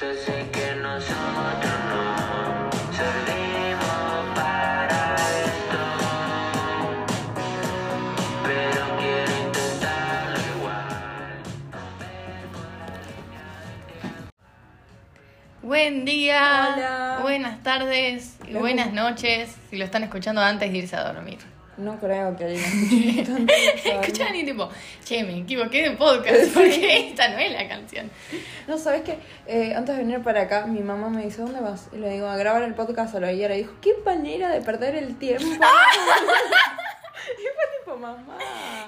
Yo sé que nosotros no servimos para esto, pero quiero intentarlo igual. Buen día, Hola. buenas tardes y buenas noches si lo están escuchando antes de irse a dormir. No creo que alguien escuche tanto eso. Escuchan y tipo, che, me equivoqué de podcast porque esta no es la canción. No, ¿sabes qué? Eh, antes de venir para acá, mi mamá me dice, ¿dónde vas? Y le digo, a grabar el podcast a la. Y dijo, qué manera de perder el tiempo. y fue tipo, mamá.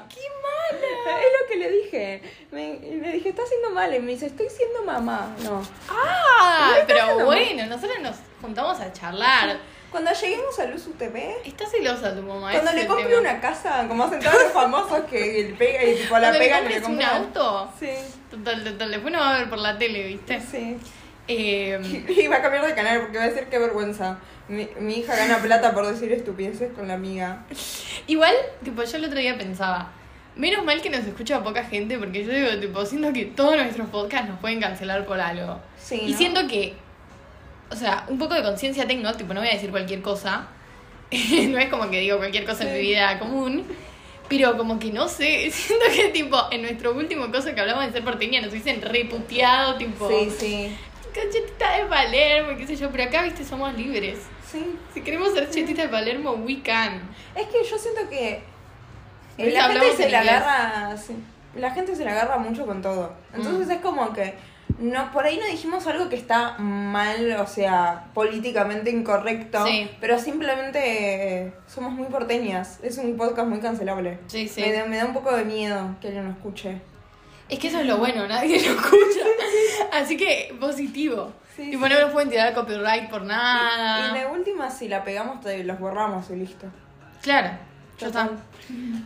¡Qué mala! Es lo que le dije. Me, y le dije, estás haciendo mal. Y me dice, estoy siendo mamá. No. Ah, ¿Qué estás pero bueno, nosotros nos juntamos a charlar. Cuando lleguemos a Luz UTV, Está celosa tu mamá. cuando le compre tema. una casa, como hacen todos los famosos que le pega y tipo la pegan y le un compran. auto. Sí, Total, total. Después nos va a ver por la tele, ¿viste? sí. Eh, Y va a cambiar de canal porque va a decir qué vergüenza. Mi, mi hija gana plata por decir estupideces con la amiga. igual, tipo, yo el otro día pensaba, menos mal que nos escucha poca gente, porque yo digo, tipo, siento que todos nuestros podcasts nos pueden cancelar por algo. Sí. Y ¿no? siento que, o sea, un poco de conciencia tengo, tipo, no voy a decir cualquier cosa. no es como que digo cualquier cosa en mi Sí. vida común. Pero como que no sé, siento que tipo, en nuestro último cosa que hablamos de ser porteña nos hubiesen reputeado, tipo, Sí, sí. chetita de Palermo, qué sé yo, pero acá, viste, somos libres. Sí. Si queremos ser chetita de Palermo, we can. Es que yo siento que eso la gente se la agarra. sí. La gente se la agarra mucho con todo. Entonces Mm. es como que. No, por ahí no dijimos algo que está mal, o sea, políticamente incorrecto, Sí. pero simplemente eh, somos muy porteñas. Es un podcast muy cancelable. Sí, sí. Me, da, me da un poco de miedo que alguien lo escuche. Es que eso es lo bueno, nadie lo escucha. Así que positivo. Sí, tipo, sí. no nos pueden tirar copyright por Y nada. de última, si la pegamos, te los borramos y listo. Claro, ya está.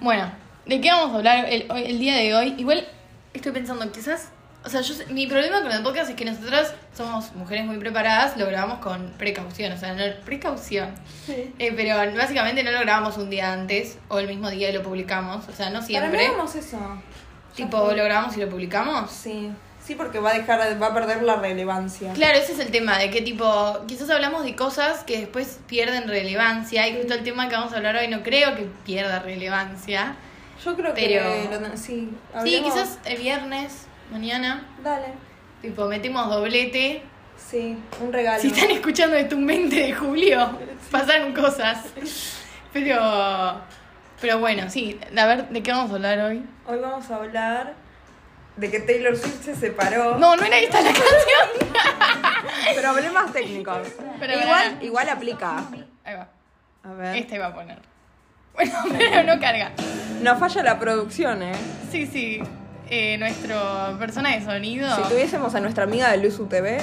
Bueno, ¿de qué vamos a hablar el, el día de hoy? Igual estoy pensando, quizás. O sea, yo mi problema con el podcast es que nosotras somos mujeres muy preparadas, lo grabamos con precaución, o sea, no, precaución. Sí. Eh, pero básicamente no lo grabamos un día antes o el mismo día y lo publicamos, o sea, no Para siempre. mí hagamos eso. Tipo, lo grabamos y lo publicamos. Sí. Sí, porque va a dejar, va a perder la relevancia. Claro, ese es el tema, de que tipo, quizás hablamos de cosas que después pierden relevancia y justo el tema que vamos a hablar hoy no creo que pierda relevancia. Yo creo Pero- que lo- sí. Sí, quizás el viernes, mañana, Dale. tipo, metemos doblete. Sí, un regalo. Si están escuchando esto un 20 de julio, pasaron cosas. Pero, pero bueno, sí, a ver, ¿de qué vamos a hablar hoy? Hoy vamos a hablar de que Taylor Swift se separó. No, no era esta la canción. Problemas técnicos. Pero igual, igual aplica. Ahí va, A ver. esta iba a poner. Bueno, pero no carga. No falla la producción, ¿eh? Sí, sí. Eh, nuestro persona de sonido. Si tuviésemos a nuestra amiga de Luz UTV.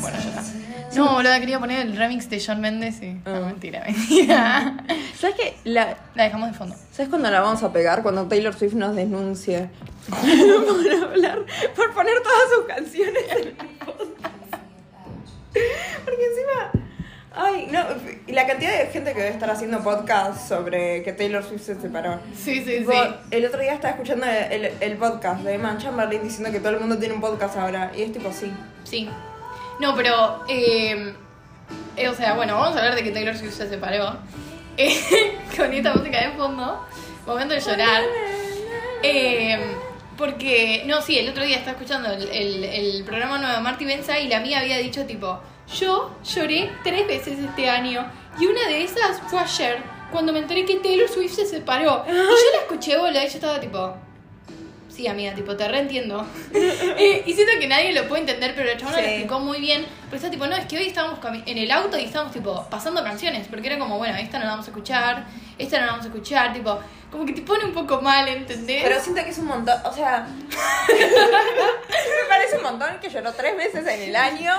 Bueno, ya está. No, boludo, quería poner el remix de John Mendes y. No, Ah. mentira, mentira. ¿Sabes qué? La, La dejamos de fondo. ¿Sabes cuándo la vamos a pegar? Cuando Taylor Swift nos denuncie por hablar, por poner todas sus canciones en el podcast. Porque encima, ay, no, y la cantidad de gente que debe estar haciendo podcast sobre que Taylor Swift se separó. Sí, sí, Tipo, sí. El otro día estaba escuchando el, el- el podcast de Emma Chamberlain diciendo que todo el mundo tiene un podcast ahora. Y es tipo, sí. Sí. No, pero. eh, eh, o sea, bueno, vamos a hablar de que Taylor Swift se separó. Eh, con esta música de fondo. Momento de llorar. Eh, porque, no, sí, el otro día estaba escuchando el, el- el programa nuevo de Marty Benza y la mía había dicho tipo, yo lloré tres veces este año y una de esas fue ayer cuando me enteré que Taylor Swift se separó. Y yo la escuché boludo, y yo estaba tipo, sí amiga, tipo, te reentiendo. Eh, y siento que nadie lo puede entender, pero la chabona lo Sí. explicó muy bien. Porque está tipo, no, es que hoy estábamos en el auto y estábamos tipo pasando canciones, porque era como, bueno, esta no la vamos a escuchar, esta no la vamos a escuchar, tipo, como que te pone un poco mal, ¿entendés? Pero siento que es un montón, o sea, me parece un montón que lloró tres veces en el año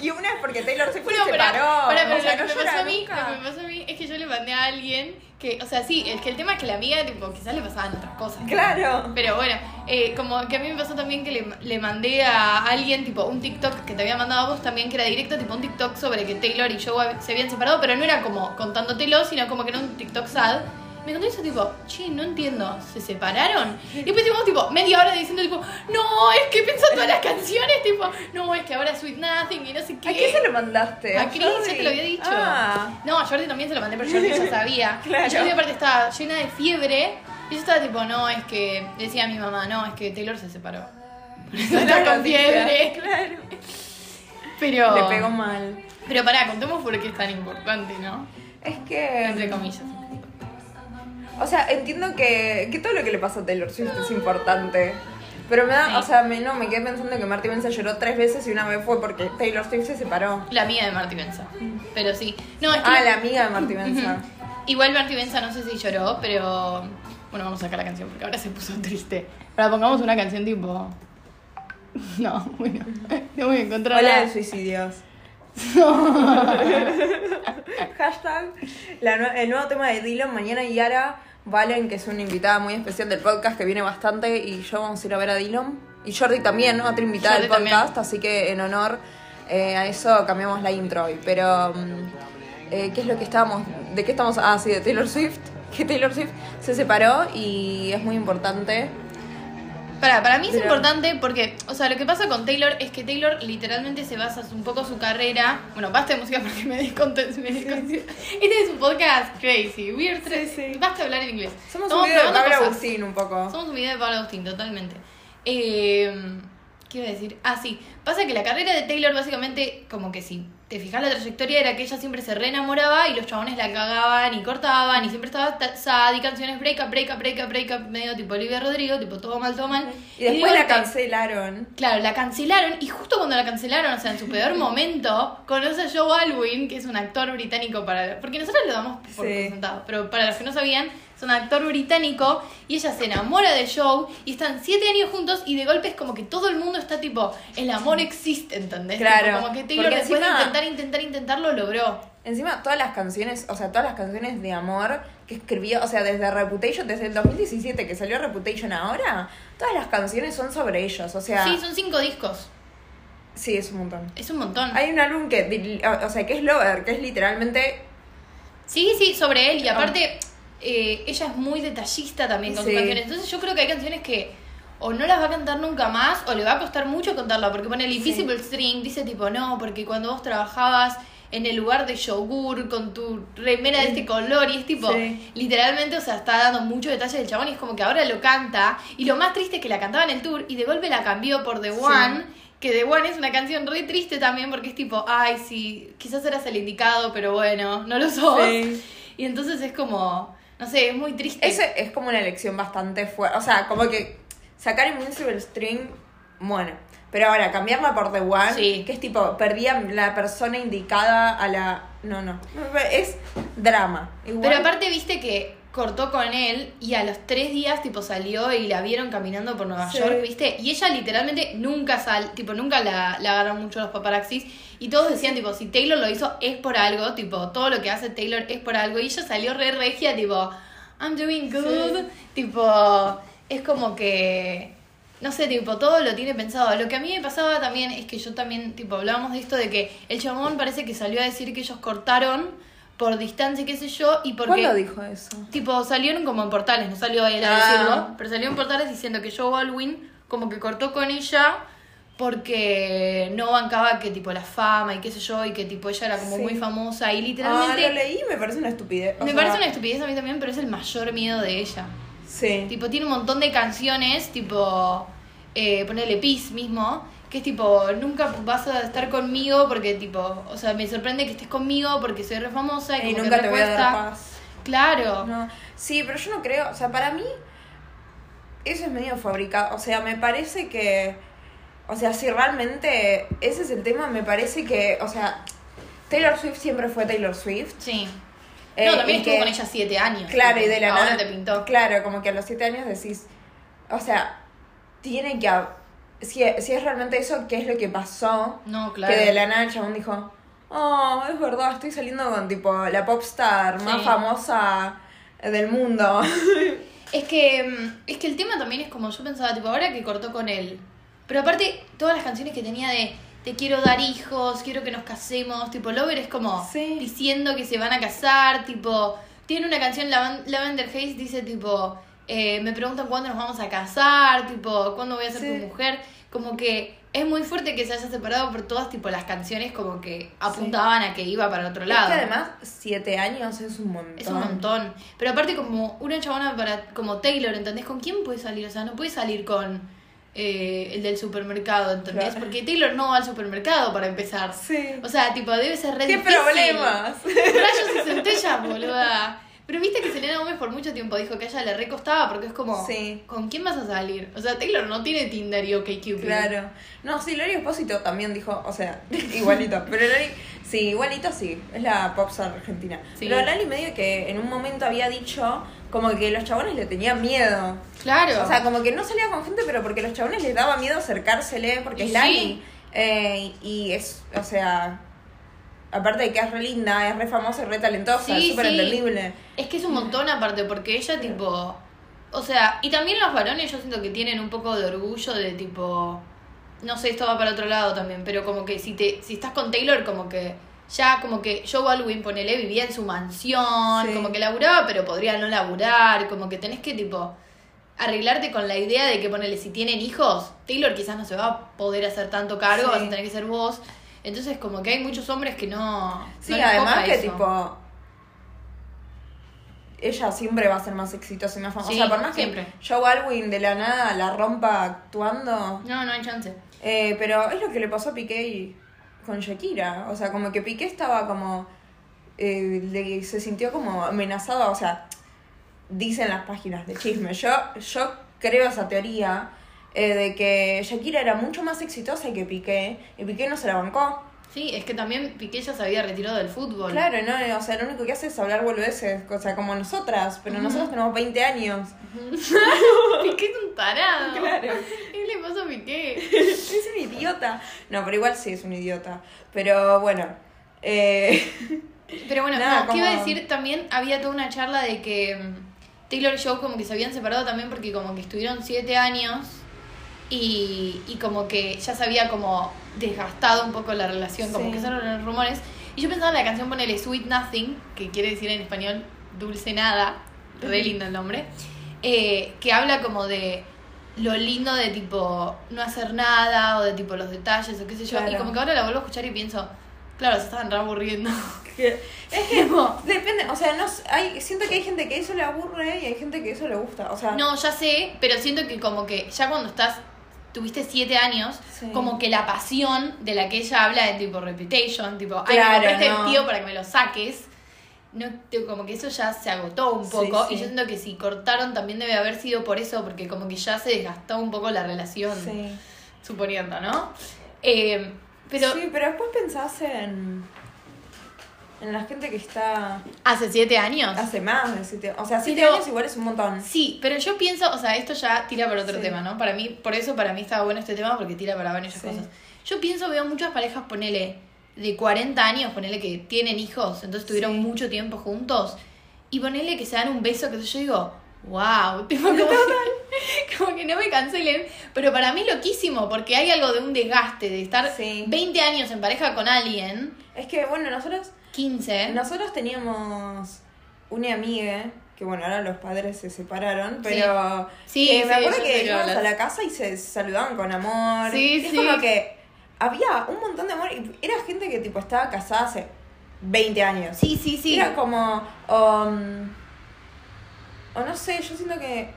y una es porque Taylor Bueno, se pero, separó. pero, pero O sea, lo, que me pasó a mí, nunca. lo que me pasó a mí es que yo le mandé a alguien que, o sea, sí, es que el tema es que la amiga, tipo, quizás le pasaban otras cosas. ¿no? Claro. Pero bueno, eh, como que a mí me pasó también que le, le mandé a alguien, tipo, un TikTok que te había mandado a vos también, que era directo, tipo, un TikTok sobre que Taylor y Joe se habían separado, pero no era como contándotelo, sino como que era un TikTok sad. me contó eso tipo, che, no entiendo, ¿se separaron? Y después estuvimos tipo media hora diciendo tipo, no, es que pensó todas las canciones, tipo, no, es que ahora Sweet Nothing y no sé qué. ¿A quién se lo mandaste? A Chris, Jordi? ya te lo había dicho. Ah. No, a Jordi también se lo mandé, pero Jordi ya sabía. Claro. Y Jordi aparte estaba llena de fiebre. Y yo estaba tipo, no, es que, decía a mi mamá, no, es que Taylor se separó. Por eso está con fiebre. Claro. Pero. Le pegó mal. Pero pará, contemos por qué es tan importante, ¿no? Es que. Entre comillas. O sea, entiendo que, que todo lo que le pasó a Taylor Swift es importante. Pero me da, Sí. o sea, me, no, me quedé pensando que Marty Benza lloró tres veces y una vez fue porque Taylor Swift se separó. La amiga de Marty Benza. Pero sí. No, es que. Ah, la amiga de Marty Benza. Igual Marty Benza no sé si lloró, pero. Bueno, vamos a sacar la canción porque ahora se puso triste. Ahora pongamos una canción tipo. No, bueno. No voy a encontrar. Hola de suicidios. Hashtag la nue- el nuevo tema de Dylan, mañana Yara, Valen, que es una invitada muy especial del podcast que viene bastante, y yo vamos a ir a ver a Dylan. Y Jordi también, ¿no? Otra invitada Jordi del también. podcast, así que en honor eh, a eso cambiamos la intro hoy. Pero, mm, eh, ¿qué es lo que estábamos? ¿De qué estamos? Ah, sí, de Taylor Swift. Que Taylor Swift se separó y es muy importante. Para, para mí es Pero- importante porque, o sea, lo que pasa con Taylor es que Taylor literalmente se basa un poco su carrera. Bueno, basta de música porque me desconté. Me desconté. Este es un podcast crazy, weird. Sí, sí. Basta de hablar en inglés. Somos Estamos un video de Pablo cosas. Agustín un poco. Somos un video de Pablo Agustín, totalmente. Eh, ¿Qué iba a decir? Ah, sí. Pasa que la carrera de Taylor, básicamente, como que si te fijas la trayectoria, era que ella siempre se reenamoraba y los chabones la cagaban y cortaban y siempre estaba ta- sad y canciones break up, break up, break up, break up, medio tipo Olivia Rodrigo, tipo todo mal, todo mal. Y después de la cancelaron. Claro, la cancelaron y justo cuando la cancelaron, o sea, en su peor momento, conoce a Joe Alwyn, que es un actor británico para... Porque nosotros lo damos por Sí. sentado, pero para los que no sabían, un actor británico y ella se enamora de Joe y están siete años juntos y de golpe es como que todo el mundo está tipo, el amor existe, ¿entendés? Claro, Tipo, como que Taylor porque después encima- de intentar, intentar, intentar lo logró. Encima, todas las canciones, o sea, todas las canciones de amor que escribió, o sea, desde Reputation, desde el 2017 que salió Reputation ahora, todas las canciones son sobre ellos, o sea, Sí, son cinco discos. sí, es un montón. Es un montón. Hay un álbum que, o sea, que es Lover, que es literalmente, Sí, sí, sobre él. Y Ah. aparte, eh, ella es muy detallista también con Sí. sus canciones. Entonces yo creo que hay canciones que o no las va a cantar nunca más o le va a costar mucho contarla. Porque pone el Sí. Invisible String, dice tipo, no, porque cuando vos trabajabas en el lugar de yogur con tu remera de este color y es tipo, Sí. literalmente, o sea, está dando mucho detalle del chabón y es como que ahora lo canta. Y lo más triste es que la cantaba en el tour y de golpe la cambió por The Sí. One. Que The One es una canción re triste también porque es tipo, ay, sí, quizás eras el indicado, pero bueno, no lo sos. Sí. Y entonces es como, no sé, es muy triste. ese es como una elección bastante fuerte, o sea, como que sacar Invincible String, bueno, pero ahora cambiarla por The One, Sí. que es tipo, perdía la persona indicada a la, no, no, es drama. Igual- Pero aparte viste que cortó con él y a los tres días tipo salió y la vieron caminando por Nueva Sí. York, viste, y ella literalmente nunca sal, tipo nunca la, la agarran mucho los paparazzis y todos decían tipo si Taylor lo hizo es por algo, tipo todo lo que hace Taylor es por algo y ella salió re regia tipo I'm doing good, tipo es como que no sé, tipo, todo lo tiene pensado. Lo que a mí me pasaba también es que yo también, tipo, hablábamos de esto de que el chabón parece que salió a decir que ellos cortaron por distancia, y qué sé yo, y porque... ¿Cuándo dijo eso? Tipo, salieron como en portales, no salió él a Ah. decirlo, pero salió en portales diciendo que Joe Baldwin como que cortó con ella porque no bancaba que tipo la fama y qué sé yo, y que tipo ella era como Sí. muy famosa y Ah, literalmente... lo leí y me parece una estupidez. o me sea, parece una estupidez a mí también, pero es el mayor miedo de ella. Sí. Tipo, tiene un montón de canciones, tipo, eh, ponerle Peace mismo, que es tipo, nunca vas a estar conmigo porque, tipo, o sea, me sorprende que estés conmigo porque soy re famosa y, Y como nunca que te voy a dar paz. Claro. No. Sí, pero yo no creo, o sea, para mí eso es medio fabricado, o sea, me parece que, o sea, si realmente ese es el tema, me parece que, o sea, Taylor Swift siempre fue Taylor Swift. Sí. Eh, no, también estuvo que- con ella siete años. Claro, y de la Ahora nada- te pintó. Claro, como que a los siete años decís, o sea, tiene que, hab- si, si es realmente eso, ¿qué es lo que pasó? No, claro. Que de la nada el chabón dijo, oh, es verdad, estoy saliendo con tipo la popstar más Sí. famosa del mundo. Es que, mm, es que el tema también es como yo pensaba, tipo, ahora que cortó con él. Pero aparte, todas las canciones que tenía de te quiero dar hijos, quiero que nos casemos, tipo, Lover es como Sí. diciendo que se van a casar, tipo, tiene una canción, Lavender Haze, dice tipo, eh, me preguntan cuándo nos vamos a casar, tipo, cuándo voy a ser Sí. tu mujer. Como que es muy fuerte que se haya separado por todas, tipo, las canciones como que apuntaban a que iba para otro lado. Es que además, siete años es un montón. Es un montón. Pero aparte como una chabona para como Taylor, ¿entendés? ¿Con quién puede salir? O sea, no puede salir con eh, el del supermercado, ¿entendés? Claro. Porque Taylor no va al supermercado para empezar. Sí. O sea, tipo, debe ser re ¿Qué difícil. problemas? Rayos y centellas, boluda. Pero viste que Selena Gómez por mucho tiempo dijo que a ella le recostaba porque es como, Sí. ¿con quién vas a salir? O sea, Taylor no tiene Tinder y OkCupid. Claro. No, sí, Lori Espósito también dijo, o sea, igualito. Pero Lori, sí, igualito sí, es la popstar argentina. Sí. Pero Lali medio que en un momento había dicho como que los chabones le tenían miedo. Claro. O sea, como que no salía con gente, pero porque los chabones les daba miedo acercársele, porque es sí. Lali. Eh, y es, o sea, aparte de que es re linda, es re famosa y re talentosa, Sí, es súper sí. entendible. Es que es un montón aparte, porque ella tipo... O sea, y también los varones yo siento que tienen un poco de orgullo de tipo... No sé, esto va para otro lado también, pero como que si te si estás con Taylor, como que ya como que Joe Alwyn, ponele, vivía en su mansión, Sí. como que laburaba, pero podría no laburar, como que tenés que tipo arreglarte con la idea de que ponele, si tienen hijos, Taylor quizás no se va a poder hacer tanto cargo, Sí. vas a tener que ser vos. Entonces como que hay muchos hombres que no... Sí, no les además que eso. tipo. Ella siempre va a ser más exitosa y más famosa. Sí, o sea, por más siempre. que Joe Alwyn de la nada la rompa actuando. No, no hay chance. eh, pero es lo que le pasó a Piqué y- con Shakira. O sea, como que Piqué estaba como. eh, le- se sintió como amenazado. O sea, dicen las páginas de chisme. Yo, yo creo esa teoría eh, de que Shakira era mucho más exitosa que Piqué. Y Piqué no se la bancó. Sí, es que también Piqué ya se había retirado del fútbol. Claro, no, o sea, lo único que hace es hablar boludeces, o sea, como nosotras, pero nosotros tenemos 20 años. Piqué es un tarado. Claro. ¿Qué le pasó a Piqué? Es un idiota. No, pero igual sí es un idiota. Pero bueno, eh, Pero bueno, Nada, no, ¿qué iba a como- decir? También había toda una charla de que mm, Taylor y Joe como que se habían separado también porque como que estuvieron siete años y, y como que ya se había como desgastado un poco la relación, como Sí. que eran los rumores. Y yo pensaba en la canción ponele Sweet Nothing, que quiere decir en español dulce nada, re lindo el nombre, eh, que habla como de lo lindo de tipo no hacer nada o de tipo los detalles o qué sé yo. Y como que ahora la vuelvo a escuchar y pienso, claro, se estaban re aburriendo. es que Como- depende, o sea, no, hay, siento que hay gente que eso le aburre y hay gente que eso le gusta. O sea, No, ya sé, pero siento que como que ya cuando estás, tuviste siete años, Sí. como que la pasión de la que ella habla de tipo reputation, tipo, ay, Claro, me este no. vestido para que me lo saques. No, como que eso ya se agotó un poco sí. y yo siento que si cortaron también debe haber sido por eso, porque como que ya se desgastó un poco la relación, sí. suponiendo, ¿no? Eh, pero sí, pero después pensás en, en la gente que está hace siete años. hace más de siete O sea, siete Pero- años igual es un montón. Sí, pero yo pienso, o sea, esto ya tira para otro Sí. tema, ¿no? Para mí, por eso para mí estaba bueno este tema, porque tira para varias Sí. cosas. Yo pienso, veo muchas parejas, ponele, de 40 años, ponele que tienen hijos, entonces tuvieron Sí. mucho tiempo juntos, y ponele que se dan un beso, que yo digo, wow, tipo, como, que, como que no me cancelen, pero para mí loquísimo, porque hay algo de un desgaste, de estar Sí. 20 años en pareja con alguien, Es que, bueno, nosotros 15, Nosotros teníamos una amiga, que bueno, ahora los padres se separaron, pero Sí, que sí, me acuerdo que íbamos a la casa y se saludaban con amor. Sí, es sí. como que había un montón de amor y era gente que tipo estaba casada hace 20 años. sí, sí, sí, Era como, um, o no sé, yo siento que,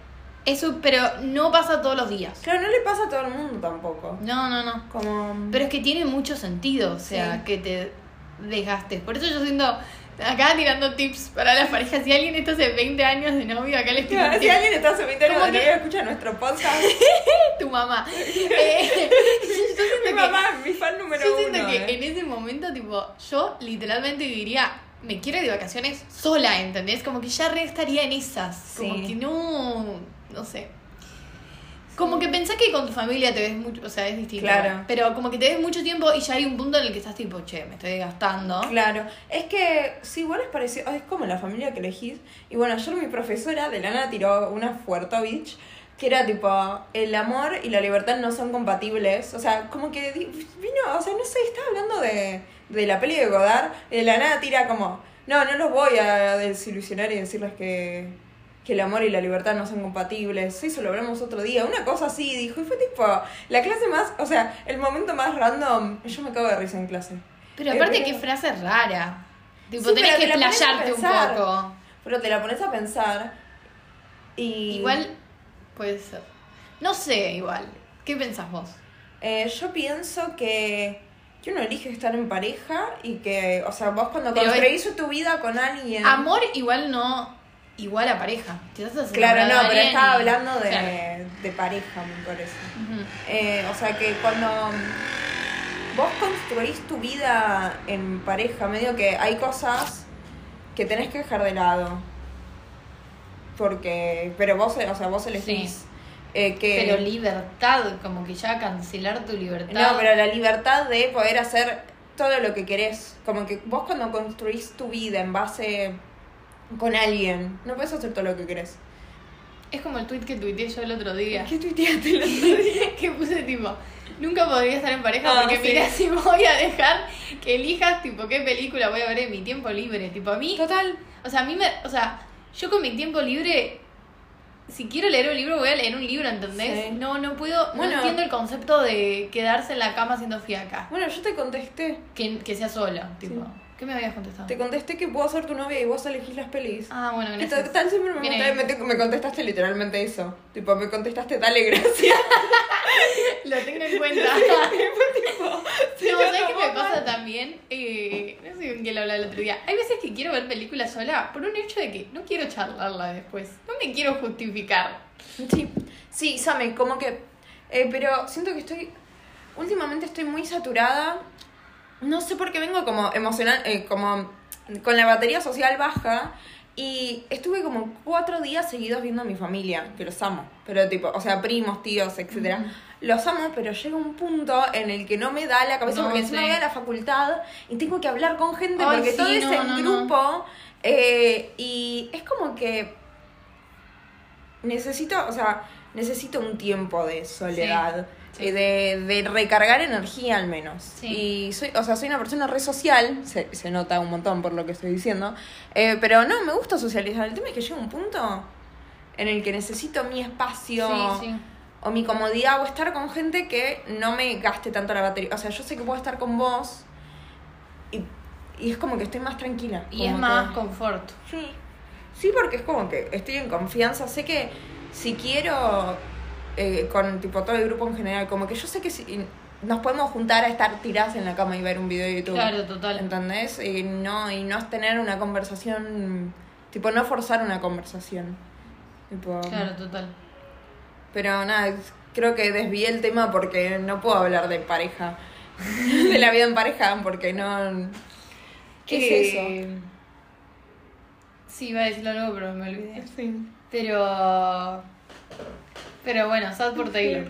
eso, pero no pasa todos los días. claro, no le pasa a todo el mundo tampoco. No, no, no. Como... Pero es que tiene mucho sentido, o sea, Sí. que te desgastes. Por eso yo siento, acá tirando tips para las parejas, si alguien está hace 20 años de novio, acá les tiro si alguien está hace 20 años de que- novio, escucha nuestro podcast. tu mamá. Eh, mi que- mamá, mi fan número yo siento uno. que eh. en ese momento, tipo, yo literalmente diría, me quiero ir de vacaciones sola, ¿entendés? Como que ya re estaría en esas. Como Sí. que no, no sé. Como que pensás que con tu familia te ves mucho, o sea, es distinto. Claro. Pero como que te ves mucho tiempo y ya hay un punto en el que estás tipo, che, me estoy desgastando. Claro, es que sí, igual es parecido, es como la familia que elegís. Y bueno, ayer mi profesora de Lana tiró una Fuertovich que era tipo, el amor y la libertad no son compatibles. O sea, como que vino, o sea, no sé, estaba hablando de, de la peli de Godard, de la nada tira como, No, no los voy a desilusionar y decirles que, que el amor y la libertad no son compatibles. Eso lo hablamos otro día. Una cosa así dijo. Y fue tipo la clase más, o sea, el momento más random. Yo me cago de risa en clase. Pero Eh, aparte, pero- qué frase rara. Tipo, Sí, tenés que te un poco. Pero te la pones a pensar. Y. Igual, puede ser. No sé, igual. ¿Qué pensás vos? Eh, yo pienso que, que uno elige estar en pareja y que, o sea, vos cuando construís tu vida con alguien. Amor igual no igual a pareja. Te Claro, no, pero estaba y- hablando de, Claro. de pareja, me parece. Eh, o sea que cuando vos construís tu vida en pareja, medio que hay cosas que tenés que dejar de lado. Porque, pero vos, o sea, vos elegís Sí. eh, que... Pero libertad, como que ya cancelar tu libertad. No, pero la libertad de poder hacer todo lo que querés. Como que vos cuando construís tu vida en base con alguien, no puedes hacer todo lo que querés. Es como el tweet que tuiteé yo el otro día. ¿Qué tuiteaste el otro día? que puse tipo, nunca podría estar en pareja Ah, porque sí. mira si voy a dejar que elijas tipo qué película voy a ver en mi tiempo libre. Tipo, a mí, Total. o sea, a mí me, o sea, yo con mi tiempo libre, si quiero leer un libro, voy a leer un libro, ¿entendés? Sí. No, no puedo, Bueno. no entiendo el concepto de quedarse en la cama haciendo fiaca. Bueno, yo te contesté. Que, que sea sola, tipo. Sí. ¿Qué me habías contestado? Te contesté que puedo ser tu novia y vos elegís las pelis. Ah, bueno, gracias. total siempre me, me, me contestaste literalmente eso. Tipo, me contestaste, dale gracias. Lo tengo en cuenta. sí, No, ¿sabes qué me pasa también? Eh, no sé con quién lo hablaba el otro día. Hay veces que quiero ver películas sola por un hecho de que no quiero charlarla después. No me quiero justificar. Sí, sí, Same, como que. eh, pero siento que estoy. Últimamente estoy muy saturada. No sé por qué vengo como emocional, eh, como con la batería social baja. Y estuve como cuatro días seguidos viendo a mi familia, que los amo. Pero tipo, o sea, primos, tíos, etcétera. Los amo, pero llega un punto en el que no me da la cabeza No, porque encima sí. voy a la facultad y tengo que hablar con gente Ay, porque sí, todo es en no. grupo. eh, y es como que necesito, o sea, necesito un tiempo de soledad, Sí, sí. eh, De, de recargar energía al menos. Sí. Y soy, o sea, soy una persona re social, se, se nota un montón por lo que estoy diciendo, eh, pero no, me gusta socializar. El tema es que llega un punto en el que necesito mi espacio Sí, sí. o mi comodidad o estar con gente que no me gaste tanto la batería. O sea, yo sé que puedo estar con vos y, y es como que estoy más tranquila. Y es que- más confort. Sí. Sí, porque es como que estoy en confianza. Sé que si quiero, eh, con tipo todo el grupo en general, como que yo sé que si nos podemos juntar a estar tiradas en la cama y ver un video de YouTube. Claro, total. ¿Entendés? Y no, y no es tener una conversación, tipo, no forzar una conversación. Tipo, Claro, total. Pero nada, creo que desvié el tema porque no puedo hablar de pareja. de la vida en pareja, porque no. ¿Qué es eso? Eh, Sí, iba a decir algo, pero me olvidé. Sí. Pero. Pero bueno, sad por Taylor.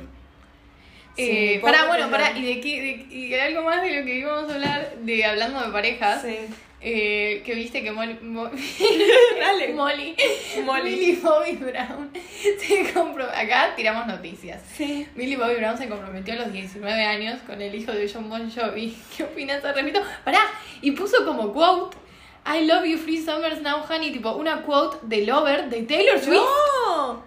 Sí, Eh, pará, bueno, pará, y de qué, de, y de algo más de lo que íbamos a hablar, de hablando de parejas, Sí. eh, que viste que Molly, Mo- Dale. Molly, Molly. Millie Bobby Brown se comprometió, acá tiramos noticias. Sí. Millie Bobby Brown se comprometió a los 19 años con el hijo de John Bon Jovi. ¿Qué opinas al respecto? Pará, y puso como quote, I love you free summers now, honey, tipo una quote de Lover de Taylor Swift. ¡No!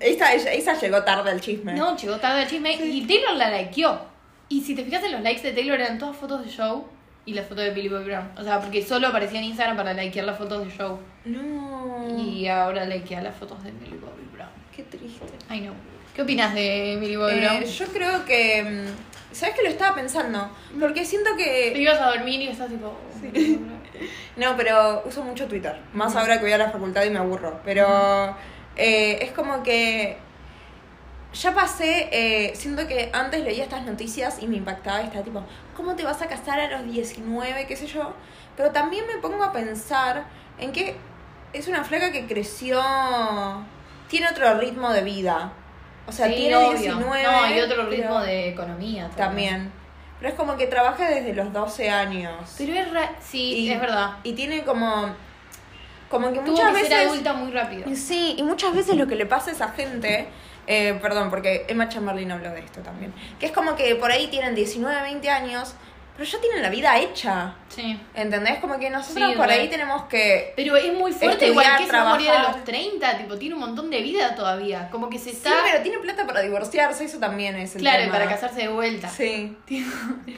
Esa, esa llegó tarde al chisme. No, llegó tarde el chisme y Taylor la likeó. Y si te fijas en los likes de Taylor eran todas fotos de show y la foto de Billy Boy Brown. O sea, porque solo aparecía en Instagram para likear las fotos de show. No. Y ahora likea las fotos de Billy Bobby Brown. Qué triste. I know. ¿Qué opinas de Billy Bobby Eh, Brown? yo creo que. mm, ¿Sabes que lo estaba pensando? Porque siento Te que. ibas a dormir y estás tipo. oh, Brown. No, pero uso mucho Twitter. Más ahora que voy a la facultad y me aburro. Pero. Eh, es como que. Ya pasé, eh, siento que antes leía estas noticias y me impactaba y estaba tipo, ¿cómo te vas a casar a los 19? qué sé yo. Pero también me pongo a pensar en que es una flaca que creció, tiene otro ritmo de vida. O sea, Sí, tiene obvio. 19. No, y otro ritmo de economía También. Pero es como que trabaja desde los 12 años. Pero es ra- Sí, Y- es verdad. Y tiene como. Como que Tuvo muchas que veces. ser adulta muy rápido. Sí, y muchas veces lo que le pasa a esa gente. eh, perdón, porque Emma Chamberlain habló de esto también. Que es como que por ahí tienen 19, 20 años, pero ya tienen la vida hecha. Sí. ¿Entendés? Como que nosotros Sí, por ahí tenemos que. Pero es muy fuerte, Estudiar, igual que se va a morir a los 30, tipo, tiene un montón de vida todavía. Como que se está. Sí, pero tiene plata para divorciarse, eso también es el claro, tema. para casarse de vuelta. Sí. Tipo,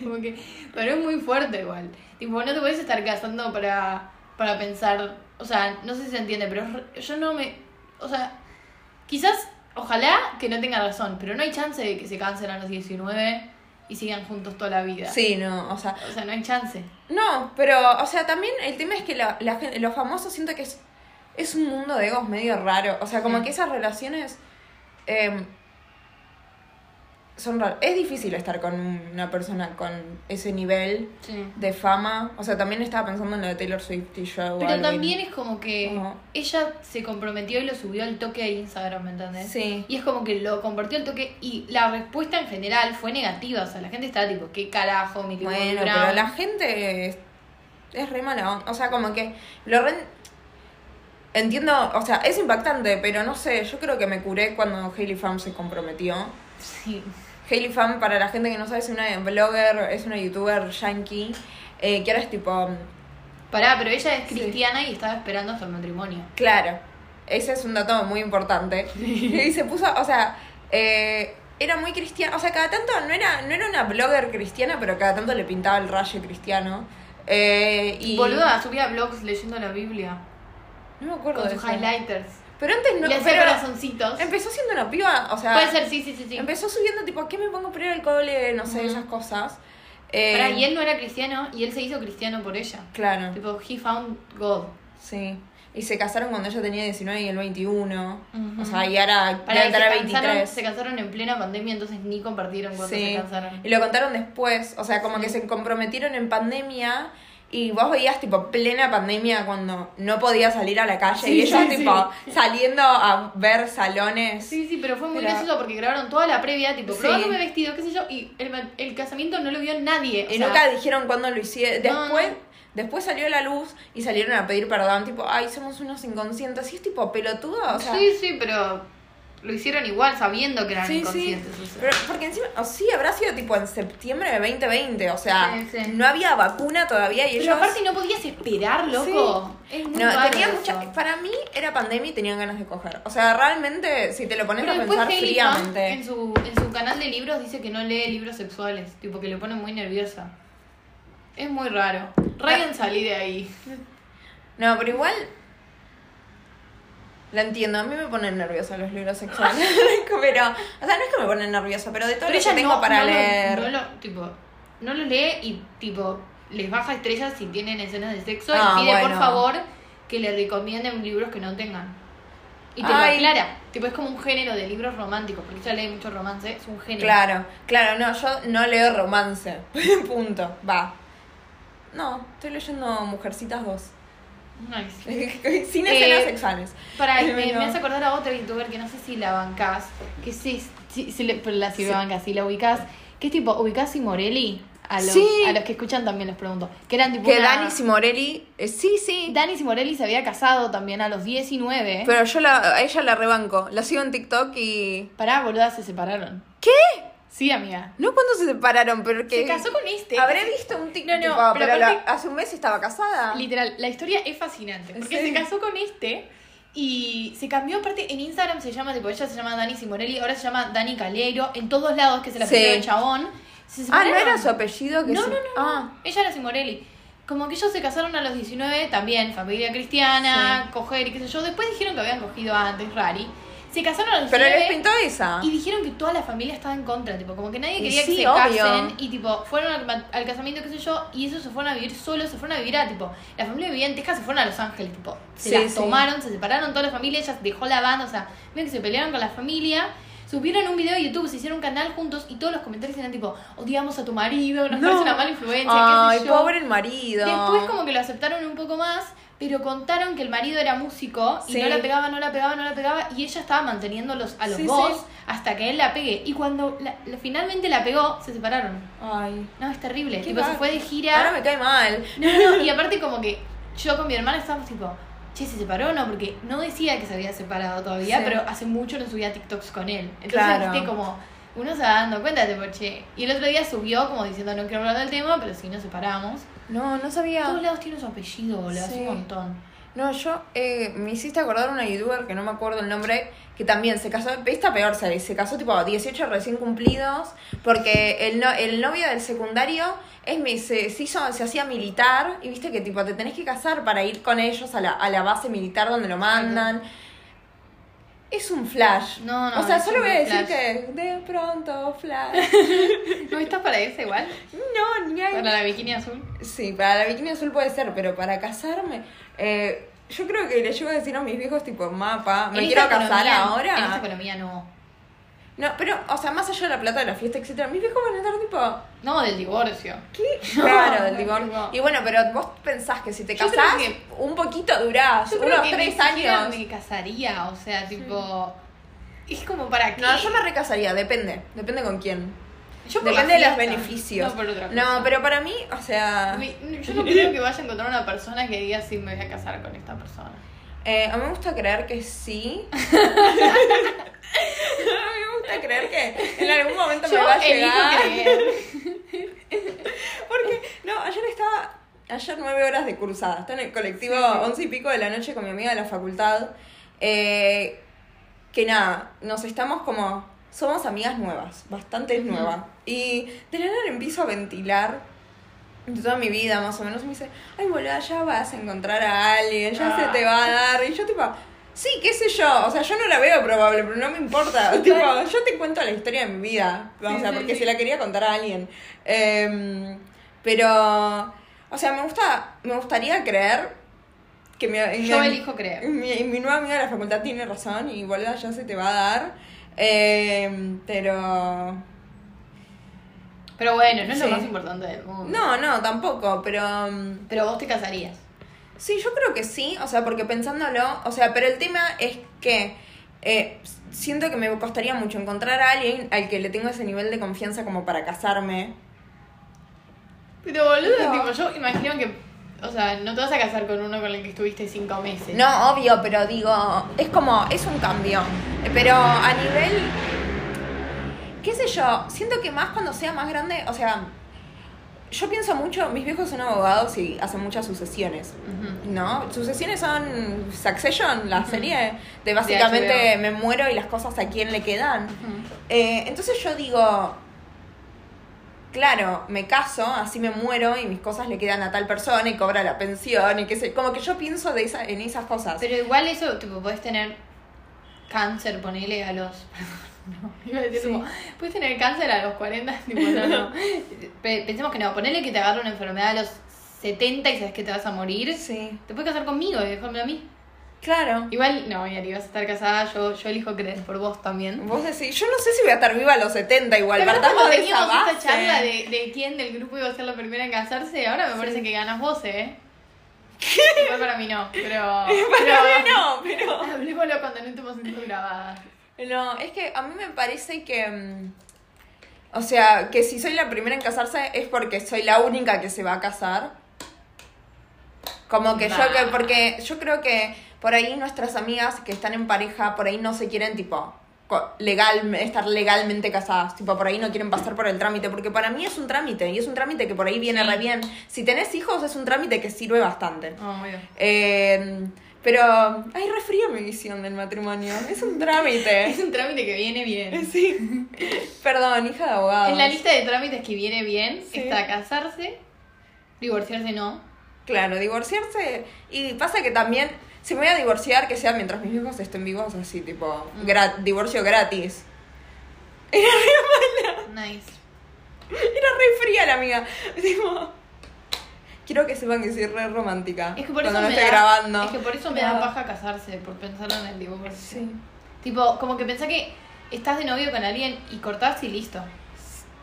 como que, pero es muy fuerte igual. Tipo, no te puedes estar casando para, para pensar, o sea, no sé si se entiende, pero yo no me, o sea, quizás, ojalá que no tenga razón, pero no hay chance de que se cansen a los 19 y sigan juntos toda la vida. Sí, no, o sea. O sea, no hay chance. No, pero, o sea, también el tema es que la, la gente, los famosos siento que es, es un mundo de egos medio raro. O sea, como Sí. que esas relaciones eh, son. Es difícil estar con una persona con ese nivel Sí. de fama. O sea, también estaba pensando en lo de Taylor Swift y yo. Pero también es como que ella se comprometió y lo subió al toque de Instagram, ¿me entendés? Sí. Y es como que lo compartió al toque y la respuesta en general fue negativa. O sea, la gente estaba tipo, ¿qué carajo, mi tipo Bueno, pero la gente es, es re mala onda. O sea, como que lo re... Entiendo, o sea, es impactante, pero no sé, yo creo que me curé cuando Hailey Pham se comprometió. Sí. Hailey Pham, para la gente que no sabe, es una blogger, es una youtuber yankee, eh, que ahora es tipo... Pará, pero ella es Sí. cristiana y estaba esperando hasta el matrimonio. Claro, ese es un dato muy importante. y se puso, o sea, eh, era muy cristiana, o sea, cada tanto no era, no era una blogger cristiana, pero cada tanto le pintaba el rayo cristiano. Eh, y Boluda, subía blogs leyendo la Biblia. No me acuerdo Con de sus eso. highlighters. Pero antes no, Le hacía corazoncitos. empezó siendo una piba, o sea, Puede ser, sí, sí, sí. sí. empezó subiendo tipo, ¿qué me pongo para ir al cole? No sé, esas cosas. Eh, y él no era cristiano y él se hizo cristiano por ella. Claro, Tipo, he found God. sí. Y se casaron cuando ella tenía 19 y él 21. Ujú. O sea, y ahora debe y se, estar a cansaron, 23. se casaron en plena pandemia, entonces ni compartieron cuando Sí. se cansaron. Y lo contaron después, o sea, como Sí. que se comprometieron en pandemia y vos veías tipo plena pandemia cuando no podía salir a la calle Sí, y ellos sí, tipo saliendo a ver salones. Sí, sí, pero fue muy Pero- gracioso porque grabaron toda la previa, tipo, probándome vestido, qué sé yo, y el, el casamiento no lo vio nadie. o Y sea, nunca dijeron cuándo lo hicieron. Después, no. después salió la luz y salieron a pedir perdón, tipo, ay, somos unos inconscientes. Y es tipo pelotudo, o sea. sí, sí, pero lo hicieron igual sabiendo que eran Sí, sí. inconscientes. o sea. Pero porque encima, o sí, habrá sido tipo en septiembre de 2020, o sea, Sí, sí. no había vacuna todavía y Pero ellos... aparte no podías esperar, loco. Es muy No, raro tenía eso. mucha, para mí era pandemia y tenían ganas de coger. O sea, realmente, si te lo pones Pero a pensar Hailey Fan en fríamente. su, en su canal de libros dice que no lee libros sexuales, tipo que le pone muy nerviosa. Es muy raro. Ryan salí de ahí. No, pero igual. La entiendo, a mí me ponen nerviosa los libros sexuales. pero, o sea, no es que me ponen nerviosa, pero de todo Pero lo que tengo no, para no lo- leer. no lo, tipo, no lo lee y tipo les baja estrellas si tienen escenas de sexo Ah, y pide por favor que le recomienden libros que no tengan. Y te Ay. lo aclara. Tipo, es como un género de libros románticos, porque ella lee mucho romance, es un género. Claro, claro, no, yo no leo romance. Punto, va. No, estoy leyendo Mujercitas 2. Nice. Sin Eh, escenas sexuales. Para, me, me hace acordar a otra youtuber que no sé si la bancás, que sí, sí, sí pero la si la bancás, si la ubicás, que es tipo, ubicás y Morelli, a los, Sí. a los que escuchan también les pregunto, que eran tipo Que una- Dani Simorelli, eh, sí, sí. Dani Simorelli se había casado también a los 19. Pero yo la, a ella la rebanco. La sigo en TikTok y. Pará, boluda, se separaron. ¿Qué? Sí, amiga. No cuando se separaron, pero que. Se casó con este. Habré visto un TikTok. No, no, tipo, pero pero, la- aparte- hace un mes estaba casada. Literal, la historia es fascinante. Porque Sí. se casó con este y se cambió. Aparte, en Instagram se llama, tipo, ella se llama Dani Simorelli, ahora se llama Dani Caleiro. En todos lados, que se la Sí. pidió el chabón. Se Ah, ¿no era su apellido? Que No, sí? no, no, Ah. Ella era Simorelli. Como que ellos se casaron a los 19, también familia cristiana, coger y qué sé yo. Después dijeron que habían cogido antes, rari. Se casaron a los Pero 19 les pintó esa. y dijeron que toda la familia estaba en contra, tipo, como que nadie quería sí, que se obvio. casen y tipo, fueron al, casamiento, qué sé yo, y esos se fueron a vivir solos, se fueron a vivir a tipo, la familia vivía en Texas, se fueron a Los Ángeles, tipo, se Sí, las sí. tomaron, se separaron toda la familia, ella dejó la banda, o sea, ven que se pelearon con la familia. Subieron un video de YouTube, se hicieron un canal juntos y todos los comentarios eran tipo, odiamos a tu marido, nos No. parece una mala influencia, Ay, qué sé yo. pobre el marido. Después como que lo aceptaron un poco más, pero contaron que el marido era músico y Sí. no la pegaba, no la pegaba, no la pegaba y ella estaba manteniéndolos a los Sí, dos sí. hasta que él la pegue. Y cuando la- la- finalmente la pegó, se separaron. Ay. No, es terrible. Tipo, se fue de gira. Ahora me cae mal. No, no, y aparte como que yo con mi hermana estábamos tipo, che, ¿se separó o no? Porque no decía que se había separado todavía, pero hace mucho no subía TikToks con él. Entonces, Claro. viste, como uno se va dando cuenta de tipo, che. Y el otro día subió como diciendo no quiero hablar del tema, pero sí nos separamos. No, no Todos sabía. lados tiene su apellido, boludo, hace Sí. un montón. No, yo eh, me hiciste acordar una youtuber que no me acuerdo el nombre, que también se casó, esta peor, se, se casó tipo a 18 recién cumplidos, porque el, no, el novio del secundario es, mi- se, se hizo, se hacía militar, y viste que tipo te tenés que casar para ir con ellos a la, a la base militar donde lo mandan. Es un flash. No, no, O sea, solo voy a decir flash. que de pronto flash. ¿No estás para ese igual? no, ni hay Para la bikini azul. Sí, para la bikini azul puede ser, pero para casarme, eh, yo creo que le llego a decir a mis viejos tipo, mapa, me quiero casar economía- ahora. En esta economía no. No, pero, o sea, más allá de la plata de la fiesta, etcétera, mis viejos van a estar tipo, No, del divorcio. ¿qué? Claro, del divorcio. Y bueno, pero vos pensás que si te Yo casás, que- un poquito durás, unos que tres años. me casaría, o sea, tipo... Es como para qué. No, yo me recasaría, depende, depende con quién. Yo depende de los beneficios. No por otra cosa. No, pero para mí, o sea, Yo no creo que vaya a encontrar una persona que diga sí me voy a casar con esta persona. Eh, a mí me gusta creer que sí. a mí me gusta creer que en algún momento me va a llegar. Porque, no, ayer estaba, ayer nueve horas de cursada, estaba en el colectivo Sí, sí. once y pico de la noche con mi amiga de la facultad, eh, que nada, nos estamos como, somos amigas nuevas, bastante nuevas, y de la nada empiezo a ventilar de toda mi vida, más o menos, y me dice, ay, boluda, ya vas a encontrar a alguien, ya se Ah. te va a dar, y yo tipo... Sí, qué sé yo, o sea, yo no la veo probable, pero no me importa. tipo, yo te cuento la historia de mi vida, o sea, sí, porque sí. se la quería contar a alguien. Em, pero, o sea, me gusta, me gustaría creer que mi, Yo mi- elijo creer. Mi, mi nueva amiga de la facultad tiene razón y boluda ya se te va a dar. Em, pero, Pero bueno, no es Sí. lo más importante del mundo. no, no, tampoco, pero... em, Pero vos te casarías. Sí, yo creo que sí, o sea, porque pensándolo, o sea, pero el tema es que eh, siento que me costaría mucho encontrar a alguien al que le tengo ese nivel de confianza como para casarme. Pero boludo, No. tipo, yo imagino que. O sea, no te vas a casar con uno con el que estuviste cinco meses. No, obvio, pero digo, es como, es un cambio. Eh, Pero a nivel, qué sé yo, siento que más cuando sea más grande, o sea, yo pienso mucho, mis viejos son abogados y hacen muchas sucesiones. ¿No? Sucesiones son Succession, la serie de básicamente me muero y las cosas a quién le quedan. Eh, entonces yo digo, claro, me caso, así me muero y mis cosas le quedan a tal persona y cobra la pensión y qué sé, como que yo pienso de esa, en esas cosas. Pero igual eso, tipo, podés tener cáncer, ponele a los. No, iba a decir Sí. como, puedes tener cáncer a los 40, tipo, no, no. Pe- Pensemos que no, ponele que te agarra una enfermedad a los 70 y sabes que te vas a morir. Sí, Te puedes casar conmigo y dejármelo a mí. claro. Igual, no, Yari, vas a estar casada, yo, yo elijo creer por vos también. Vos decís, yo no sé si voy a estar viva a los 70 igual, Pero partamos de esa base. esta charla de, de quién del grupo iba a ser la primera en casarse, ahora me parece que ganas vos, ¿eh? Igual para mí no, pero... Para pero- mí no, pero... Hablemoslo cuando no estemos siendo grabadas. No, es que a mí me parece que. mm, O sea, que si soy la primera en casarse es porque soy la única que se va a casar. Como que yo que. Porque yo creo que por ahí nuestras amigas que están en pareja, por ahí no se quieren, tipo. Legal, estar legalmente casadas, tipo por ahí no quieren pasar por el trámite, porque para mí es un trámite y es un trámite que por ahí viene Sí. re bien. Si tenés hijos es un trámite que sirve bastante. Oh, muy bien. Eh, pero, ay, re fría mi visión del matrimonio. Es un trámite. Es un trámite que viene bien. Sí. Perdón, hija de abogado. En la lista de trámites que viene bien Sí. está casarse, divorciarse no. Claro, divorciarse. Y pasa que también, si me voy a divorciar, que sea mientras mis hijos estén vivos, así, tipo, Mm. gra- divorcio gratis. Nice. Era re fría la amiga. Tipo, quiero que sepan que soy re romántica. Es que por eso cuando no me estoy da, grabando. Es que por eso me da paja casarse, por pensar en el divorcio. Sí. Tipo, como que pensá que estás de novio con alguien y cortás y listo.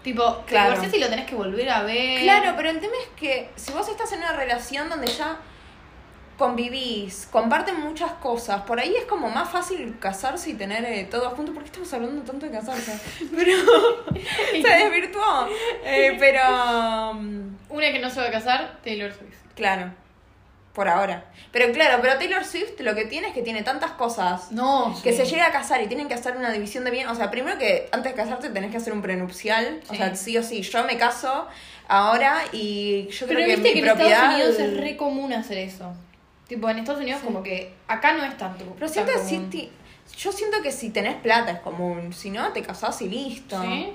Tipo, Claro. claro. divorciás y lo tenés que volver a ver. Claro, pero el tema es que si vos estás en una relación donde ya convivís, comparten muchas cosas, por ahí es como más fácil casarse y tener eh, todo junto. ¿Por qué estamos hablando tanto de casarse? Pero se desvirtuó. Eh, pero mm, Una que no se va a casar, Taylor Swift. claro. por ahora. Pero claro, pero Taylor Swift lo que tiene es que tiene tantas cosas No, que se llega a casar y tienen que hacer una división de bien. O sea, primero que antes de casarte tenés que hacer un prenupcial. O sea, sí o sí. Yo me caso ahora y yo Pero creo que viste mi que en propiedad. Estados Unidos es re común hacer eso. Tipo, en Estados Unidos como que acá no es tanto. Pero tan siento que común. si yo siento que si tenés plata es común. Si no, te casás y listo. ¿Sí?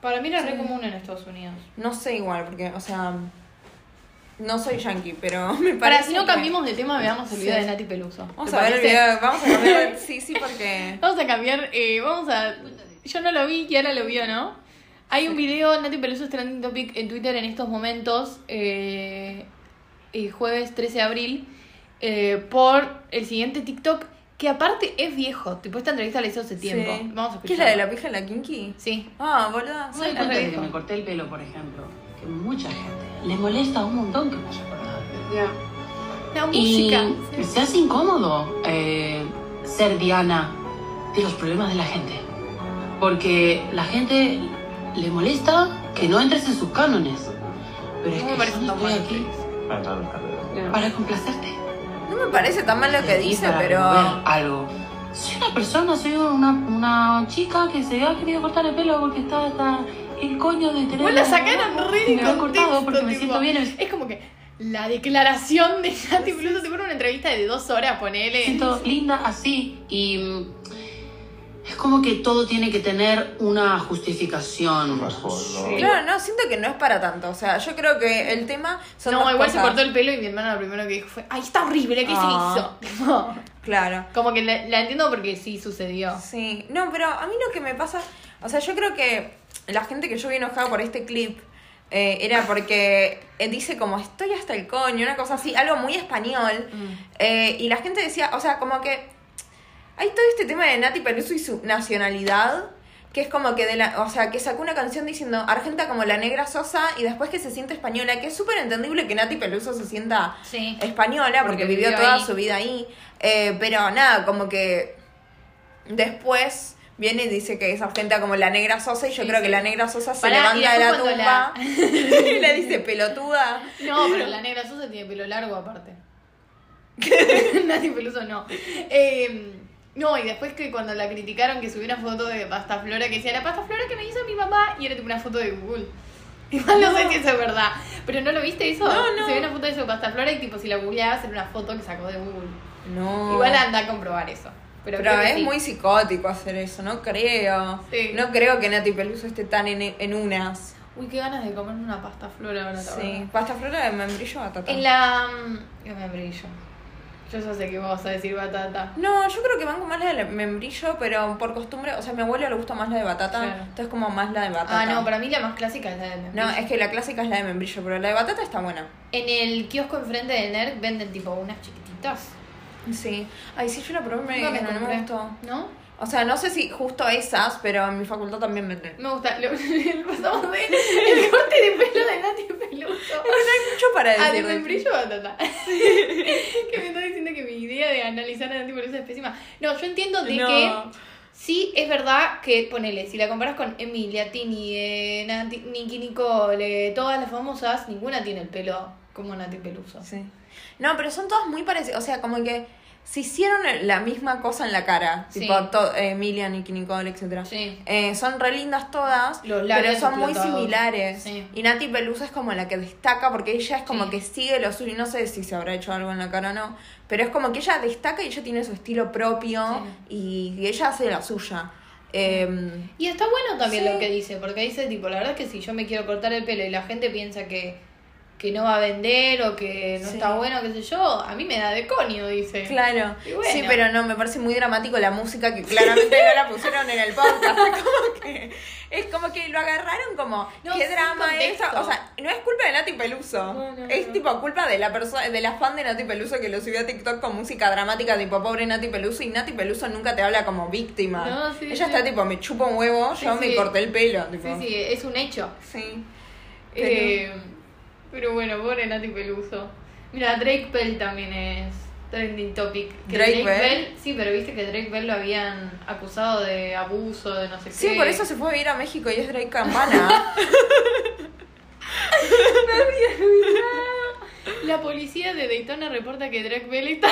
Para mí era re Sí. común en Estados Unidos. No sé igual, porque, o sea. No soy yankee, pero me parece. Para si no que- cambiemos de tema, veamos el Sí. video de Nati Peluso. Vamos ¿Te a ver el video. Vamos a cambiar. Sí, sí, porque. Vamos a cambiar, eh, vamos a... Yo no lo vi, Kiara lo vio, ¿no? Hay un video, Nati Peluso es trending topic en Twitter en estos momentos, eh, eh, jueves 13 de abril, eh, por el siguiente TikTok, que aparte es viejo, tipo esta entrevista la hizo hace tiempo. Sí. Vamos a ¿Qué es la de la pija en la kinky? Sí. Ah, boluda. Re de que me corté el pelo, por ejemplo, que mucha gente le molesta un montón que me haya cortado el pelo. La Y música. se hace incómodo eh, ser Diana de los problemas de la gente. Porque la gente le molesta que no entres en sus cánones. Pero es No me que yo no estoy aquí Para entrar en los carreras. para complacerte. No me parece tan mal lo que dice, pero. algo. Soy una persona, soy una, una chica que se ha querido cortar el pelo porque está, está el coño de tener. Vos la sacaron re me cortado porque me siento bien. Es como que la declaración de Nati Peluso, te pone una entrevista de dos horas, ponele. siento linda así. Y es como que todo tiene que tener una justificación. ¿no? Claro, no, siento que no es para tanto. O sea, yo creo que el tema son No, dos igual se cortó el pelo y mi hermana lo primero que dijo fue, ¡ay, está horrible! ¿Qué Ah. se hizo? Tipo, Claro. Como que la, la entiendo porque sí sucedió. Sí. No, pero a mí lo que me pasa. O sea, yo creo que la gente que yo vi enojada por este clip. eh, era porque eh, dice como estoy hasta el coño, una cosa así, algo muy español. Mm. Eh, y la gente decía, o sea, como que hay todo este tema de Nati Peluso y su nacionalidad, que es como que de la, o sea, que sacó una canción diciendo Argenta como la negra sosa y después que se siente española, que es súper entendible que Nati Peluso se sienta Sí. española porque, Porque vivió, vivió toda ahí. su vida ahí. Eh, pero nada, como que después viene y dice que es Argenta como la negra sosa y yo Sí, creo sí. que la negra sosa se Pará, levanta de la tumba y le dice pelotuda. No, pero la negra Sosa tiene pelo largo aparte. Nati Peluso no. Eh, no, y después que cuando la criticaron que subió una foto de pasta flora que decía la pasta flora que me hizo mi mamá y era tipo una foto de Google. Igual no, sé si eso es verdad. Pero ¿no lo viste eso? No, no. Se ve una foto de su pasta flora y tipo si la googleabas era una foto que sacó de Google. No. Igual anda a comprobar eso. Pero, es sí. muy psicótico hacer eso, no creo. Sí. No creo que Nati Peluso esté tan en, en unas. Uy, qué ganas de comer una pasta flora ahora, Sí. Pasta flora de membrillo batata. En la... mm, ¿Qué membrillo? Yo ya sé que vos vas a decir batata. No, yo creo que van con más la de membrillo, pero por costumbre, o sea, a mi abuela le gusta más la de batata, Claro. entonces como más la de batata. Ah, no, para mí la más clásica es la de membrillo. No, es que la clásica es la de membrillo, pero la de batata está buena. En el kiosco enfrente del NERC venden tipo unas chiquititas. Sí. Ay, sí, yo la probé, me, Nunca me no, no me gustó. ¿No? O sea, no sé si justo esas, pero en mi facultad también venden. Me gusta. Lo, pasamos de el corte de pelo de Nati Peluso. No hay mucho para decir. Ah, de membrillo batata. que me está diciendo que mi idea de analizar a Nati Peluso es pésima. No, yo entiendo de No. que sí es verdad que, ponele, si la comparas con Emilia, Tini, eh, Nati, Nicole, todas las famosas, ninguna tiene el pelo como Nati Peluso. Sí. No, pero son todas muy parecidas. O sea, como que se hicieron la misma cosa en la cara. Sí. Tipo, eh, Emilia, Nicky Nicole, etc. Sí. Eh, son re lindas todas, Los pero son muy similares. Sí. Y Nati Peluso es como la que destaca porque ella es como que sigue lo suyo. Y no sé si se habrá hecho algo en la cara o no. Pero es como que ella destaca y ella tiene su estilo propio y, y ella hace la suya. Eh, Y está bueno también lo que dice, porque dice, tipo, la verdad es que si yo me quiero cortar el pelo y la gente piensa que, que no va a vender o que no Sí. está bueno, qué sé yo, a mí me da de coño, dice. Claro, bueno. sí, pero no, me parece muy dramático la música que claramente no la pusieron en el podcast. Es como que, es como que lo agarraron como, No, qué drama contexto. O sea, no es culpa de Nati Peluso. Es no. tipo culpa de la persona, de la fan de Nati Peluso que lo subió a TikTok con música dramática, tipo pobre Nati Peluso, y Nati Peluso nunca te habla como víctima. No, sí, Ella sí. está tipo, me chupo un huevo, yo me corté el pelo. Tipo. Sí, sí, es un hecho. Sí. Eh, pero bueno, pobre Nati Peluso. Mira, Drake Bell también es trending topic. Que Drake Bell. sí, pero viste que Drake Bell lo habían acusado de abuso, de no sé Sí, qué. por eso se fue a vivir a México y es Drake Campana. La policía de Daytona reporta que Drake Bell está.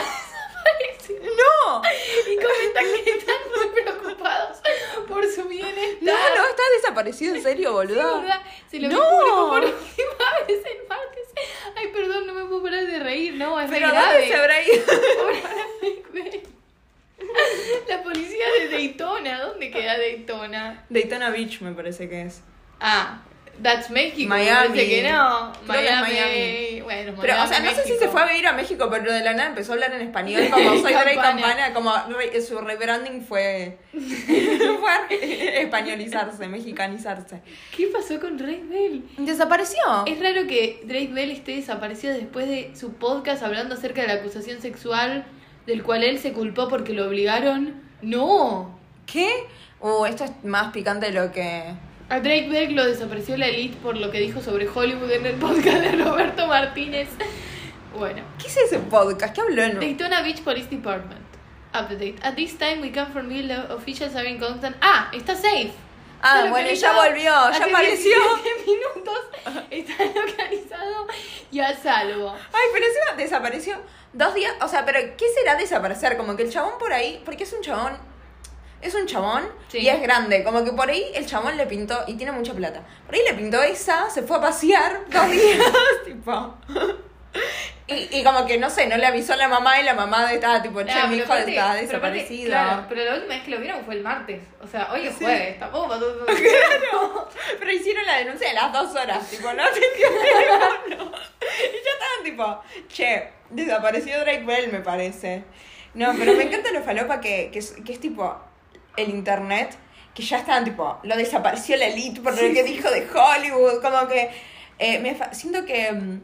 ¡No! Y comentan que están muy preocupados por su bienestar. No, no, está desaparecido en serio, Sí, boludo. ¿verdad? Se lo vi No. por última vez el martes. Ay, perdón, no me puedo parar de reír, no, es Pero muy ¿a grave. dónde se habrá ido? La policía de Daytona, ¿dónde queda Daytona? Daytona Beach me parece que es. Ah, That's México. me Miami. parece que no. Creo que es Miami. Miami. Bueno, Pero, o Miami, sea, no sé si se fue a vivir a México, pero de la nada empezó a hablar en español, como soy Drake Campana. Campana, como re- su rebranding fue, fue españolizarse, mexicanizarse. ¿Qué pasó con Drake Bell? ¿Desapareció? Es raro que Drake Bell esté desaparecido después de su podcast hablando acerca de la acusación sexual del cual él se culpó porque lo obligaron. No. ¿Qué? Uh, esto es más picante de lo que... A Drake Bell lo desapareció la elite por lo que dijo sobre Hollywood en el podcast de Roberto Martínez. Bueno. ¿Qué es ese podcast? ¿Qué habló? en- Daytona Beach Police Department. Update. At this time we confirm the officials are in constant. Ah, está safe. Ah, Está bueno, ya volvió, ya apareció. 17 minutos. Está localizado y a salvo. Ay, pero encima desapareció dos días. O sea, pero ¿qué será desaparecer? Como que el chabón por ahí, porque es un chabón. Es un chabón Sí. y es grande. Como que por ahí el chabón le pintó y tiene mucha plata. Por ahí le pintó esa, se fue a pasear dos días, tipo. Y, y como que no sé, no le avisó a la mamá y la mamá estaba tipo, che, Ah, mi pero hijo está pero desaparecido. claro, pero la última vez que lo vieron fue el martes. O sea, hoy es jueves, tampoco pasó todo. Claro, pero hicieron la denuncia de las dos horas, tipo, no atendió el teléfono. Y ya estaban tipo, che, desapareció Drake Bell, me parece. No, pero me encanta lo falopa que, que es tipo el internet, que ya estaban tipo, lo desapareció la elite por lo que dijo de Hollywood, como que eh, me siento que mm,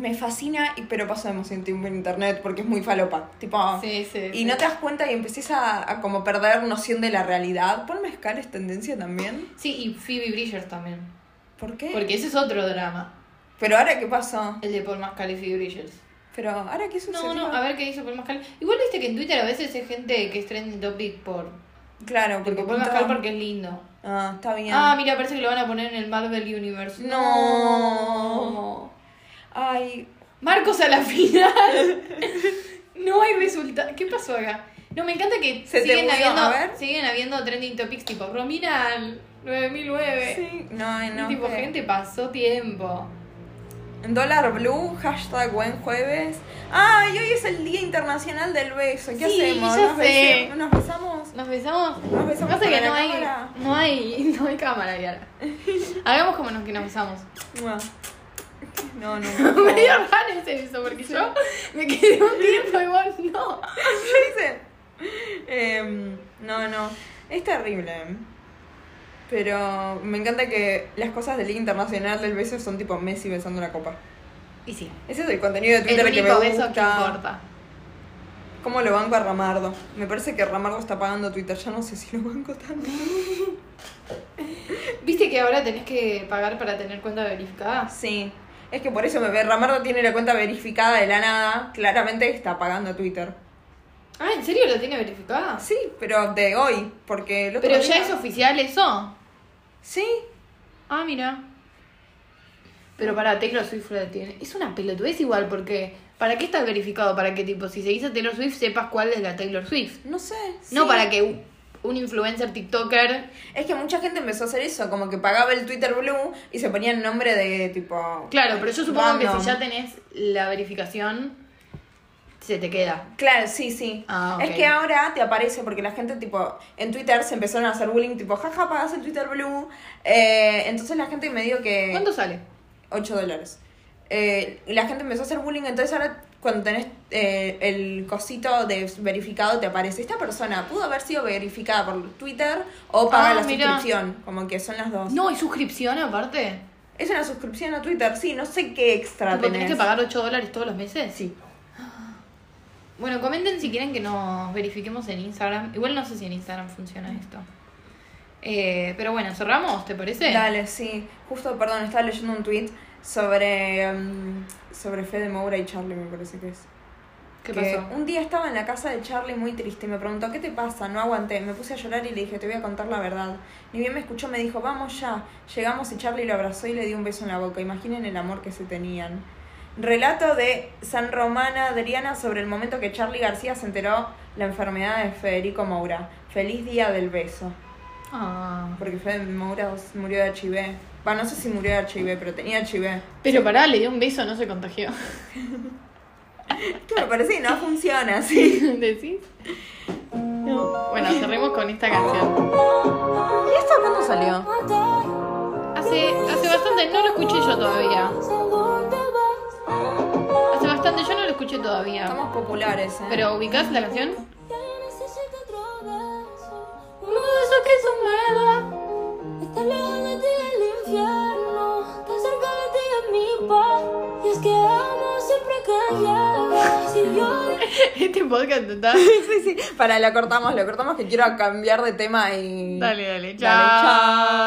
me fascina, y- pero paso demasiado tiempo en internet porque es muy falopa, tipo... Sí, sí. Y sí. no te das cuenta y empecés a, a como perder noción de la realidad. Paul Mezcal es tendencia también. Sí, y Phoebe Bridgers también. ¿Por qué? Porque ese es otro drama. Pero ahora qué pasó? El de Paul Mascal y Phoebe Bridgers. Pero ahora qué sucedió. No, no, a ver qué hizo Paul Mascal. Igual viste que en Twitter a veces hay gente que es trending topic por. Claro, porque pintó- Mascal porque es lindo. Ah, está bien. Ah, mira, parece que lo van a poner en el Marvel Universe. No. Ay, Marcos a la final. no hay resultado. ¿Qué pasó acá? No, me encanta que Se te siguen habiendo, a ver. siguen habiendo trending topics tipo Rominal 9009. sí. No, no. tipo, gente pasó tiempo. Dólar Blue, hashtag buen jueves. Ay, hoy es el Día Internacional del Beso. ¿Qué Sí, hacemos? ya ¿Nos, sé. bese- ¿Nos besamos? ¿Nos besamos? Nos besamos Pasa que no hay, cámara. no hay, no hay cámara, Yara. Hagamos como nos, que nos besamos. No, no. no. Medio raro ese beso, porque yo me quedé un tiempo igual, no. ¿Qué dice? Em, no, no. Es terrible. Pero me encanta que las cosas del Día Internacional del Beso son tipo Messi besando la copa. Y sí, Ese es el contenido de el Twitter que me único gusta. beso que importa. ¿Cómo lo banco a Ramardo? Me parece que Ramardo está pagando Twitter. Ya no sé si lo banco tanto. ¿Viste que ahora tenés que pagar para tener cuenta verificada? Sí. Es que por eso me ve. Ramardo tiene la cuenta verificada de la nada. Claramente está pagando Twitter. Ah, ¿en serio lo tiene verificada? Sí, pero de hoy. Porque el otro Pero día- ya es oficial eso. Sí. Ah, mira. Pero para Taylor Swift lo tiene. Es una pelotudez igual, porque ¿para qué está verificado? Para que, tipo, si seguís a Taylor Swift, sepas cuál es la Taylor Swift. No sé. No sí. para que un- un influencer TikToker. Es que mucha gente empezó a hacer eso, como que pagaba el Twitter Blue y se ponía el nombre de tipo. Claro, pero yo supongo que si ya tenés la verificación, se te queda. Claro, sí, sí. Ah, ok. Es que ahora te aparece porque la gente, tipo, en Twitter se empezaron a hacer bullying, tipo, jaja, pagas el Twitter Blue. Eh, entonces la gente me dio que. ¿Cuánto sale? 8 dólares. Eh, la gente empezó a hacer bullying, entonces ahora cuando tenés eh, el cosito de verificado te aparece. Esta persona pudo haber sido verificada por Twitter o pagar Ah, la suscripción, como que son las dos. No, ¿hay suscripción aparte? Es una suscripción a Twitter, sí, no sé qué extra ¿Tenés tenés. que pagar 8 dólares todos los meses? Sí. Bueno, comenten si quieren que nos verifiquemos en Instagram. Igual no sé si en Instagram funciona esto. Eh, pero bueno, cerramos, ¿te parece? Dale, sí. Justo, perdón, estaba leyendo un tweet sobre, mm, sobre Fede Moura y Charlie, me parece que es. ¿Qué que pasó? Un día estaba en la casa de Charlie muy triste y me preguntó, ¿qué te pasa? No aguanté. Me puse a llorar y le dije, te voy a contar la verdad. Ni bien me escuchó, me dijo, vamos ya. Llegamos y Charlie lo abrazó y le dio un beso en la boca. Imaginen el amor que se tenían. Relato de San Romana Adriana sobre el momento que Charlie García se enteró la enfermedad de Federico Moura. Feliz día del beso. Ah. Porque Fede Moura murió de HIV. Va, no sé si murió de HIV, pero tenía HIV. Pero pará, le dio un beso, no se contagió. Esto me parece que no funciona así. ¿Decís? No. Bueno, cerremos con esta canción. ¿Y esto cuándo salió? Hace, hace bastante, no lo escuché yo todavía. Hace bastante, yo no lo escuché todavía. Estamos populares, ¿eh? Pero ubicás la canción? Un beso que me das Estar lejos de ti infierno Estar cerca de ti es mi paz Y es que amo siempre que llegas Y yo Este podcast está. sí, sí. Para, lo cortamos, lo cortamos que quiero cambiar de tema y. Dale, dale, Dale, chao.